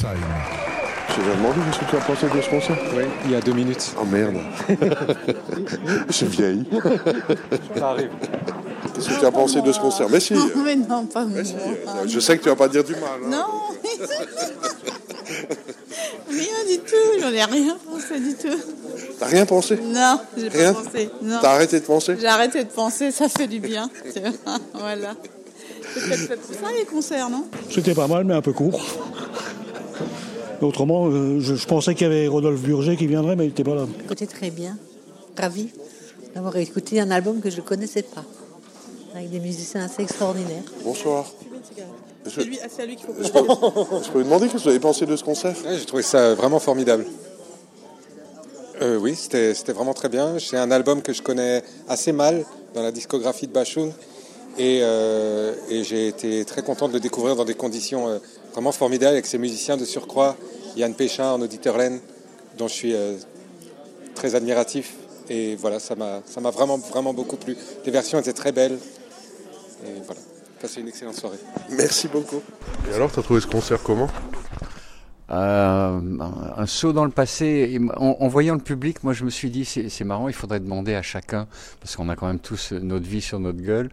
Je t'ai demandé qu'est-ce que tu as pensé de ce concert Oui, il y a deux minutes. Oh merde. Je suis vieille. Ça arrive. Qu'est-ce que tu as pensé de ce concert Mais si. Non, mais non, pas moi. Mais si. Je sais que tu vas pas dire du mal. hein. Non Rien du tout, j'en ai rien pensé du tout. T'as rien pensé Non, j'ai Rien pas pensé. Non. T'as arrêté de penser J'ai arrêté de penser, ça fait du bien. voilà. C'est peut-être fait pour ça les concerts, non? C'était pas mal, mais un peu court. Autrement, euh, je, je pensais qu'il y avait Rodolphe Burger qui viendrait, mais il n'était pas là. Écoutez très bien, ravi d'avoir écouté un album que je ne connaissais pas, avec des musiciens assez extraordinaires. Bonsoir. C'est lui- c'est à lui qu'il faut Je peux, je peux vous demander qu'est-ce que vous avez pensé de ce concert? Ouais, J'ai trouvé ça vraiment formidable. Euh, oui, c'était vraiment très bien. C'est un album que je connais assez mal dans la discographie de Bachoun. Et, euh, et j'ai été très content de le découvrir dans des conditions euh, vraiment formidables avec ses musiciens de surcroît. Yann Péchin en auditeur-laine, dont je suis euh, très admiratif. Et voilà, ça m'a vraiment, vraiment beaucoup plu. Les versions étaient très belles. Et voilà, passez une excellente soirée. Merci beaucoup. Et alors, t'as trouvé ce concert comment? Euh, un saut dans le passé. Et En, en voyant le public, moi je me suis dit, c'est c'est marrant, il faudrait demander à chacun, parce qu'on a quand même tous notre vie sur notre gueule,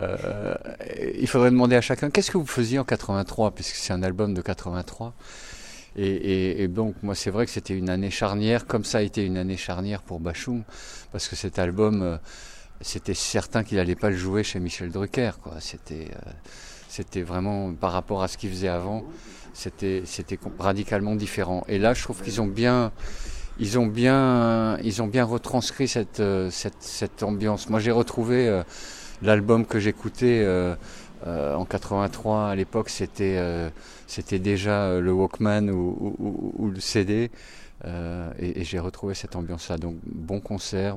euh, il faudrait demander à chacun, qu'est-ce que vous faisiez en 83, puisque c'est un album de 83. Et, et- et donc, moi, c'est vrai que c'était une année charnière, comme ça a été une année charnière pour Bachoum, parce que cet album, euh, c'était certain qu'il n'allait pas le jouer chez Michel Drucker. C'était euh, c'était vraiment, par rapport à ce qu'il faisait avant, c'était c'était radicalement différent. Et là, je trouve qu'ils ont bien, ils ont bien, ils ont bien retranscrit cette euh, cette, cette ambiance. Moi, j'ai retrouvé l'album que j'écoutais euh, en 83 à l'époque. C'était euh, déjà euh, le Walkman ou, le CD. et j'ai retrouvé cette ambiance-là. Donc, bon concert.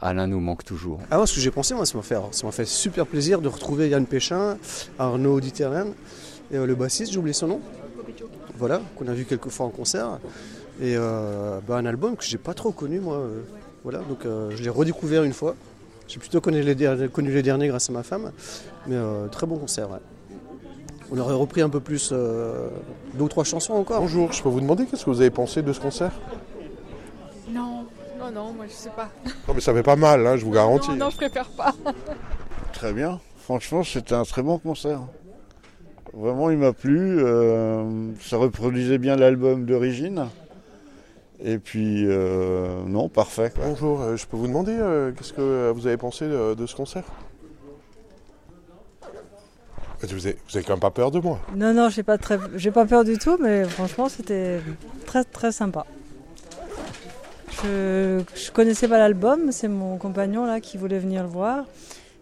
Alain nous manque toujours. Ah, ce que j'ai pensé, moi, ça m'a fait, fait super plaisir de retrouver Yann Péchin, Arnaud Diterren, et le bassiste, j'ai oublié son nom. Voilà, qu'on a vu quelques fois en concert. Et bah, un album que j'ai pas trop connu, moi. voilà, donc je l'ai redécouvert une fois. J'ai plutôt connu les, derniers, connu les derniers grâce à ma femme. Mais euh, très bon concert, ouais. On aurait repris un peu plus, euh, deux ou trois chansons encore. Bonjour, je peux vous demander qu'est-ce que vous avez pensé de ce concert? Non, non, non, moi je sais pas. Non, mais ça fait pas mal, hein, je vous garantis. Non, non, je préfère pas. Très bien. Franchement, c'était un très bon concert. Vraiment, il m'a plu. euh, ça reproduisait bien l'album d'origine. Et puis, euh, non, parfait. quoi. Bonjour, euh, je peux vous demander euh, qu'est-ce que vous avez pensé de, de ce concert? Vous avez, vous avez quand même pas peur de moi Non, non, j'ai pas très, j'ai pas peur du tout, mais franchement, c'était très, très sympa. Je, je connaissais pas l'album, c'est mon compagnon là qui voulait venir le voir,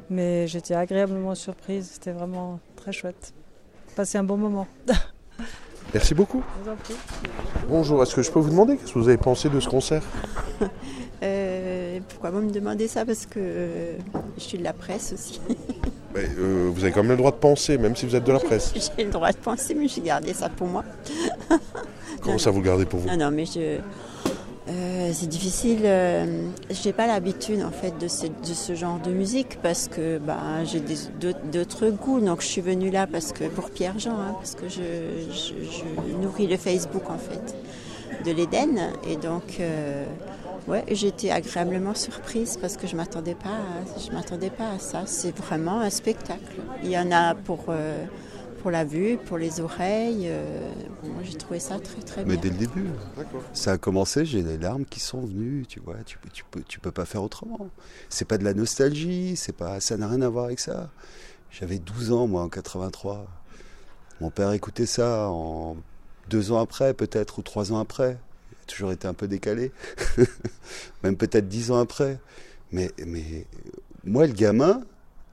mais j'étais agréablement surprise. C'était vraiment très chouette. Passé un bon moment. Merci beaucoup. Bonjour, est-ce que je peux vous demander qu'est-ce que vous avez pensé de ce concert? Euh, pourquoi vous me demandez ça? Parce que euh, je suis de la presse aussi. Mais, euh, Vous avez quand même le droit de penser, même si vous êtes de la presse. J'ai le droit de penser, mais j'ai gardé ça pour moi. Comment ça vous le gardez pour vous? Non, non, mais je. Euh, c'est difficile. euh, j'ai pas l'habitude en fait de ce, de ce genre de musique parce que ben, j'ai d'autres goûts. Donc je suis venue là parce que pour Pierre Jean, hein, parce que je, je- je nourris le Facebook en fait de l'Éden et donc euh, ouais, été agréablement surprise parce que je m'attendais pas, je m'attendais pas à ça. C'est vraiment un spectacle. Il y en a pour euh, pour la vue, pour les oreilles. euh, moi j'ai trouvé ça très très Mais bien. dès le début, ça a commencé, j'ai les larmes qui sont venues, tu vois, tu, peux- tu, peux, tu peux pas faire autrement. C'est pas de la nostalgie, c'est pas, ça n'a rien à voir avec ça. J'avais 12 ans, moi, en 83. Mon père écoutait ça en deux ans après, peut-être, ou trois ans après. Il a toujours été un peu décalé. Même peut-être dix ans après. Mais, mais moi, le gamin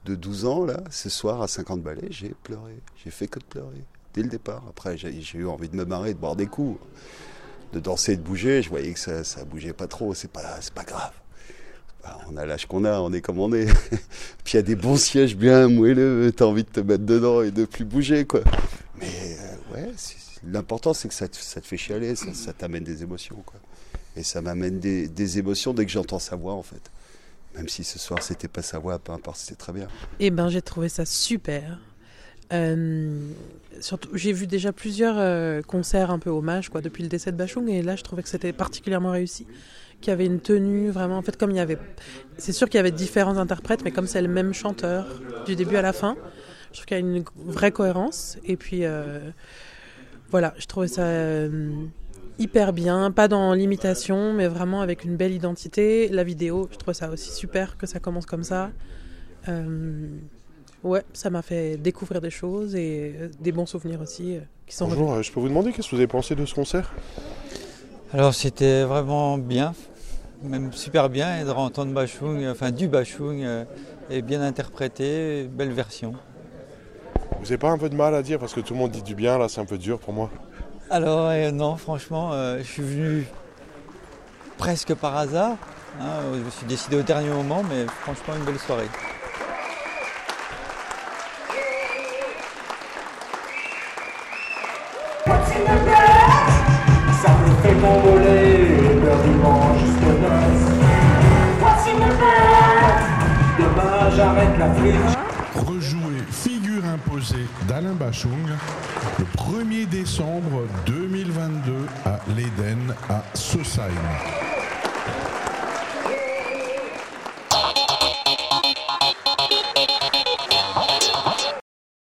de 12 ans, là, ce soir, à 50 balais, j'ai pleuré. J'ai fait que de pleurer. Dès le départ. Après, j'ai eu envie de me marrer, de boire des coups, de danser, de bouger. Je voyais que ça, ça bougeait pas trop. C'est pas, pas grave. On a l'âge qu'on a, on est comme on est. Puis il y a des bons sièges bien moelleux, t'as envie de te mettre dedans et de plus bouger, quoi. Mais euh, ouais, l'important c'est que ça te, ça te fait chialer, ça, ça t'amène des émotions, quoi. Et ça m'amène des, des émotions dès que j'entends sa voix, en fait. Même si ce soir c'était pas sa voix, peu importe, c'était très bien. Eh ben, j'ai trouvé ça super. Euh, surtout, j'ai vu déjà plusieurs euh, concerts un peu hommages quoi, depuis le décès de Bachung, et là je trouvais que c'était particulièrement réussi. Qu'il y avait une tenue vraiment. En fait, comme il y avait. C'est sûr qu'il y avait différents interprètes, mais comme c'est le même chanteur du début à la fin, je trouve qu'il y a une vraie cohérence. Et puis, euh, voilà, je trouvais ça. Hyper bien, pas dans l'imitation, mais vraiment avec une belle identité. La vidéo, je trouve ça aussi super que ça commence comme ça. Euh, ouais, ça m'a fait découvrir des choses et euh, des bons souvenirs aussi euh, qui sont Bonjour, je peux vous demander qu'est-ce que vous avez pensé de ce concert? Alors c'était vraiment bien, même super bien, et de entendre Bachung, enfin du Bachung, euh, et bien interprété, belle version. Vous n'avez pas un peu de mal à dire parce que tout le monde dit du bien, là c'est un peu dur pour moi. Alors euh, non, franchement, euh, je suis venu presque par hasard. hein, je me suis décidé au dernier moment, mais franchement une belle soirée. Imposée d'Alain Bachung le 1er décembre 2022 à l'Éden à Sausheim.